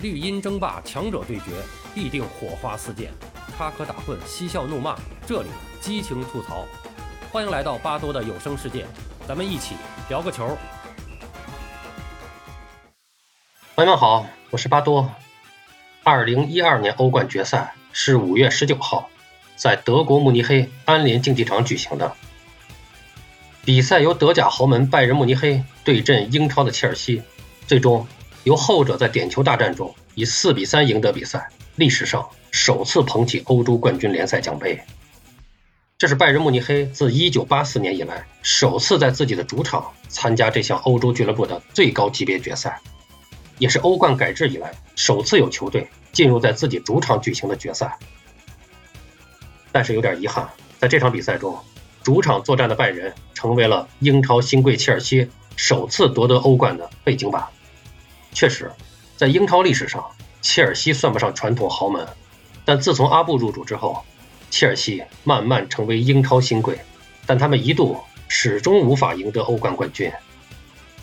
绿茵争霸，强者对决，必定火花四溅，插科打诨，嬉笑怒骂，这里激情吐槽。欢迎来到巴多的有声世界，咱们一起聊个球。朋友们好，我是巴多。二零一二年欧冠决赛是五月十九号，在德国慕尼黑安联竞技场举行的。比赛由德甲豪门拜仁慕尼黑对阵英超的切尔西，最终。由后者在点球大战中以四比三赢得比赛，历史上首次捧起欧洲冠军联赛奖杯。这是拜仁慕尼黑自1984年以来首次在自己的主场参加这项欧洲俱乐部的最高级别决赛，也是欧冠改制以来首次有球队进入在自己主场举行的决赛。但是有点遗憾，在这场比赛中，主场作战的拜仁成为了英超新贵切尔西首次夺得欧冠的背景板。确实，在英超历史上，切尔西算不上传统豪门，但自从阿布入主之后，切尔西慢慢成为英超新贵。但他们一度始终无法赢得欧冠冠军。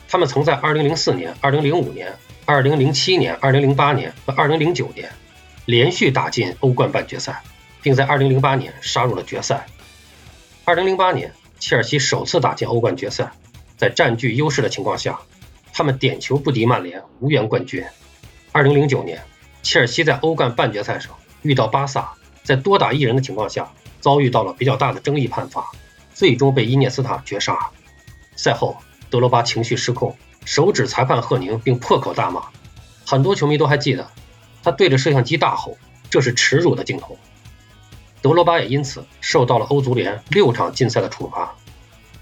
他们曾在2004年、2005年、2007年、2008年和2009年连续打进欧冠半决赛，并在2008年杀入了决赛。2008年，切尔西首次打进欧冠决赛，在占据优势的情况下。他们点球不敌曼联，无缘冠军。二零零九年，切尔西在欧冠半决赛上遇到巴萨，在多打一人的情况下，遭遇到了比较大的争议判罚，最终被伊涅斯塔绝杀。赛后，德罗巴情绪失控，手指裁判赫宁，并破口大骂。很多球迷都还记得，他对着摄像机大吼：“这是耻辱的镜头。”德罗巴也因此受到了欧足联六场禁赛的处罚。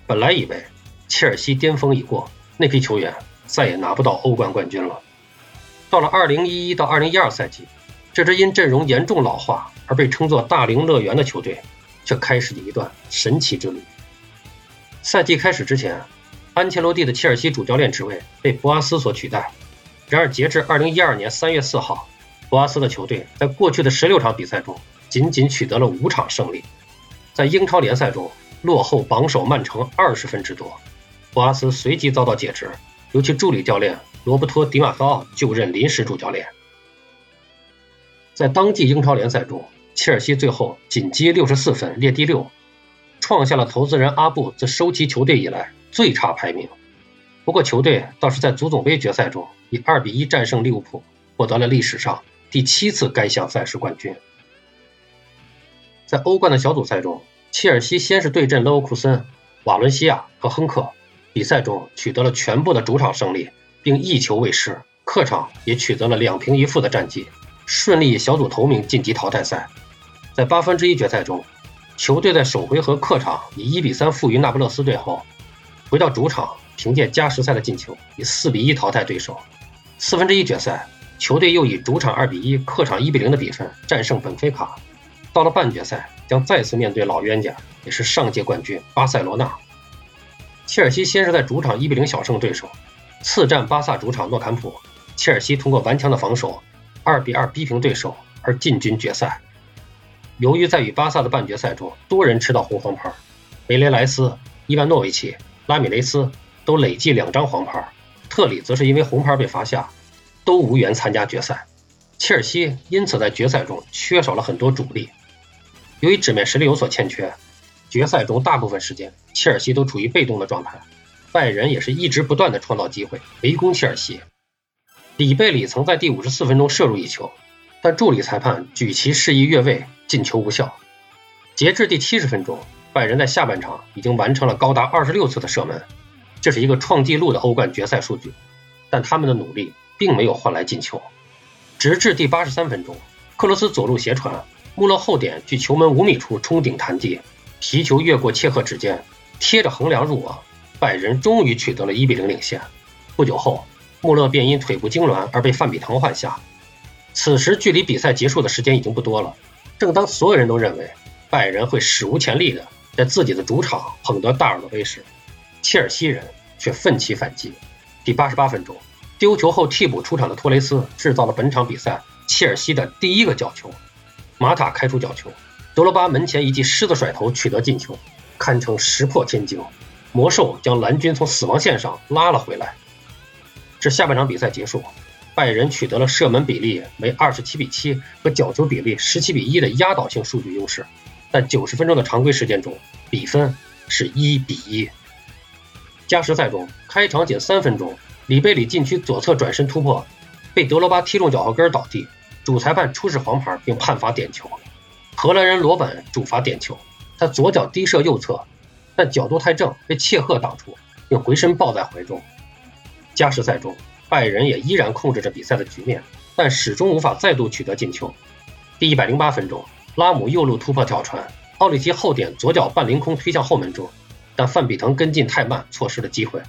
本来以为切尔西巅峰已过，那批球员。再也拿不到欧冠冠军了。到了2011到2012赛季，这支因阵容严重老化而被称作“大龄乐园”的球队，却开始了一段神奇之旅。赛季开始之前，安切洛蒂的切尔西主教练职位被博阿斯所取代。然而，截至2012年3月4号，博阿斯的球队在过去的16场比赛中仅仅取得了五场胜利，在英超联赛中落后榜首曼城20分之多。博阿斯随即遭到解职。由其助理教练罗伯托·迪马特奥就任临时主教练。在当季英超联赛中，切尔西最后仅积六十四分，列第六，创下了投资人阿布自收集球队以来最差排名。不过，球队倒是在足总杯决赛中以二比一战胜利物浦，获得了历史上第七次该项赛事冠军。在欧冠的小组赛中，切尔西先是对阵勒沃库森、瓦伦西亚和亨克。比赛中取得了全部的主场胜利，并一球未失，客场也取得了两平一负的战绩，顺利以小组头名晋级淘汰赛。在八分之一决赛中，球队在首回合客场以一比三负于那不勒斯队后，回到主场凭借加时赛的进球以四比一淘汰对手。四分之一决赛，球队又以主场二比一、客场一比零的比分战胜本菲卡。到了半决赛，将再次面对老冤家，也是上届冠军巴塞罗那。切尔西先是在主场1比0小胜对手，次战巴萨主场诺坎普，切尔西通过顽强的防守，2比2逼平对手而进军决赛。由于在与巴萨的半决赛中多人吃到红黄牌，梅雷莱斯、伊万诺维奇、拉米雷斯都累计两张黄牌，特里则是因为红牌被罚下，都无缘参加决赛。切尔西因此在决赛中缺少了很多主力，由于纸面实力有所欠缺。决赛中大部分时间，切尔西都处于被动的状态，拜仁也是一直不断的创造机会围攻切尔西。里贝里曾在第五十四分钟射入一球，但助理裁判举旗示意越位，进球无效。截至第七十分钟，拜仁在下半场已经完成了高达二十六次的射门，这是一个创纪录的欧冠决赛数据。但他们的努力并没有换来进球。直至第八十三分钟，克罗斯左路斜传，穆勒后点距球门五米处冲顶弹地。皮球越过切赫指尖，贴着横梁入网，拜仁终于取得了一比零领先。不久后，穆勒便因腿部痉挛而被范比滕换下。此时距离比赛结束的时间已经不多了。正当所有人都认为拜仁会史无前例的在自己的主场捧得大耳朵杯时，切尔西人却奋起反击。第八十八分钟，丢球后替补出场的托雷斯制造了本场比赛切尔西的第一个角球，马塔开出角球。德罗巴门前一记狮子甩头取得进球，堪称石破天惊。魔兽将蓝军从死亡线上拉了回来。至下半场比赛结束，拜仁取得了射门比例为二十七比七和角球比例十七比一的压倒性数据优势，在九十分钟的常规时间中，比分是一比一。加时赛中，开场仅三分钟，里贝里禁区左侧转身突破，被德罗巴踢中脚后跟倒地，主裁判出示黄牌并判罚点球。荷兰人罗本主罚点球，他左脚低射右侧，但角度太正，被切赫挡出，并回身抱在怀中。加时赛中。拜仁也依然控制着比赛的局面，但始终无法再度取得进球。第一百零八分钟，拉姆右路突破挑传，奥里奇后点左脚半凌空推向后门柱，但范比腾跟进太慢，错失了机会。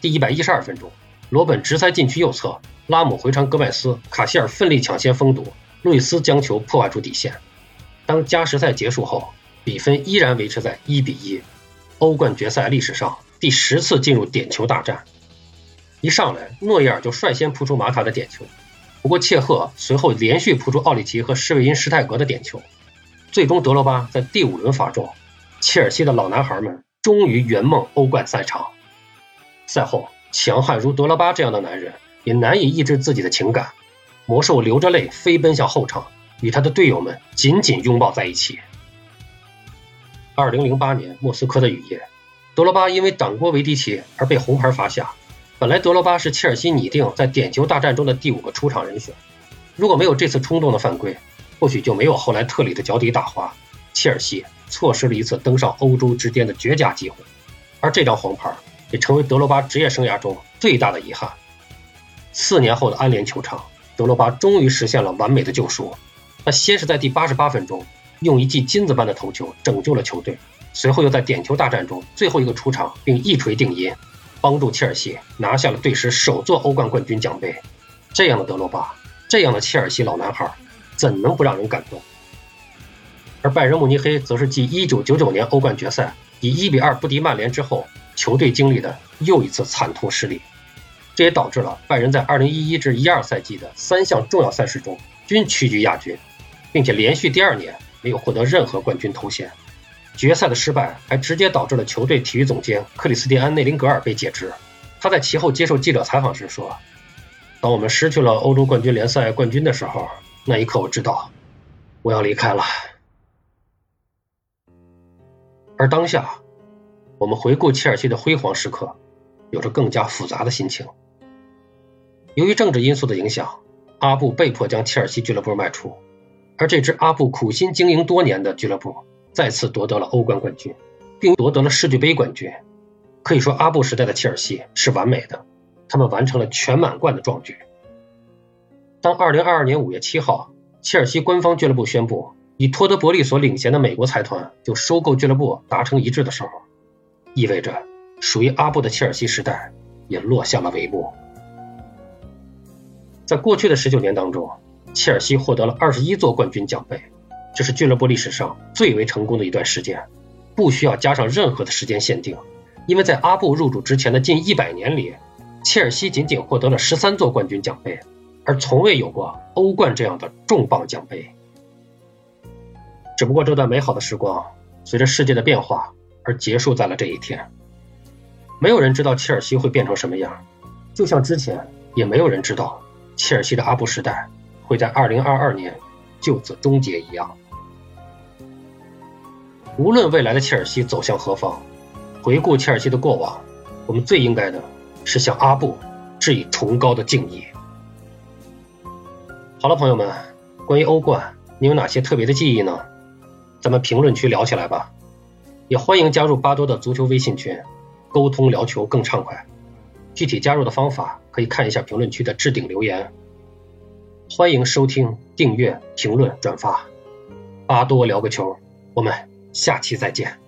第一百一十二分钟，罗本直塞禁区右侧，拉姆回传戈麦斯，卡希尔奋力抢先封堵，路易斯将球破坏出底线。当加时赛结束后，比分依然维持在一比一。欧冠决赛历史上第十次进入点球大战。一上来，诺伊尔就率先扑出马塔的点球，不过切赫随后连续扑出奥里奇和施韦因施泰格的点球，最终德罗巴在第五轮罚中，切尔西的老男孩们终于圆梦欧冠赛场。赛后，强悍如德罗巴这样的男人也难以抑制自己的情感，魔兽流着泪飞奔向后场，与他的队友们紧紧拥抱在一起。二零零八年莫斯科的雨夜，德罗巴因为挡过维迪奇而被红牌罚下。本来德罗巴是切尔西拟定在点球大战中的第五个出场人选，如果没有这次冲动的犯规，或许就没有后来特里的脚底打滑，切尔西错失了一次登上欧洲之巅的绝佳机会。而这张黄牌也成为德罗巴职业生涯中最大的遗憾。四年后的安联球场，德罗巴终于实现了完美的救赎。他先是在第八十八分钟用一记金子般的头球拯救了球队，随后又在点球大战中最后一个出场并一锤定音。帮助切尔西拿下了队史首座欧冠冠军奖杯，这样的德罗巴，这样的切尔西老男孩，怎能不让人感动？而拜仁慕尼黑则是继1999年欧冠决赛以1比2不敌曼联之后，球队经历的又一次惨痛失利，这也导致了拜仁在2011至12赛季的三项重要赛事中均屈居亚军，并且连续第二年没有获得任何冠军头衔。决赛的失败还直接导致了球队体育总监克里斯蒂安·内林格尔被解职。他在其后接受记者采访时说：“当我们失去了欧洲冠军联赛冠军的时候，那一刻我知道我要离开了。而当下，我们回顾切尔西的辉煌时刻，有着更加复杂的心情。由于政治因素的影响，阿布被迫将切尔西俱乐部卖出，而这支阿布苦心经营多年的俱乐部。”再次夺得了欧冠冠军，并夺得了世俱杯冠军。可以说，阿布时代的切尔西是完美的，他们完成了全满贯的壮举。当2022年5月7号，切尔西官方俱乐部宣布以托德伯利所领衔的美国财团就收购俱乐部达成一致的时候，意味着属于阿布的切尔西时代也落下了帷幕。在过去的19年当中，切尔西获得了21座冠军奖杯。这是俱乐部历史上最为成功的一段时间，不需要加上任何的时间限定，因为在阿布入主之前的近一百年里，切尔西仅仅获得了十三座冠军奖杯，而从未有过欧冠这样的重磅奖杯。只不过这段美好的时光随着世界的变化而结束在了这一天。没有人知道切尔西会变成什么样，就像之前也没有人知道切尔西的阿布时代会在二零二二年就此终结一样。无论未来的切尔西走向何方，回顾切尔西的过往，我们最应该的是向阿布致以崇高的敬意。好了，朋友们，关于欧冠，你有哪些特别的记忆呢？咱们评论区聊起来吧。也欢迎加入巴多的足球微信群，沟通聊球更畅快。具体加入的方法可以看一下评论区的置顶留言。欢迎收听、订阅、评论、转发，巴多聊个球，我们。下期再见。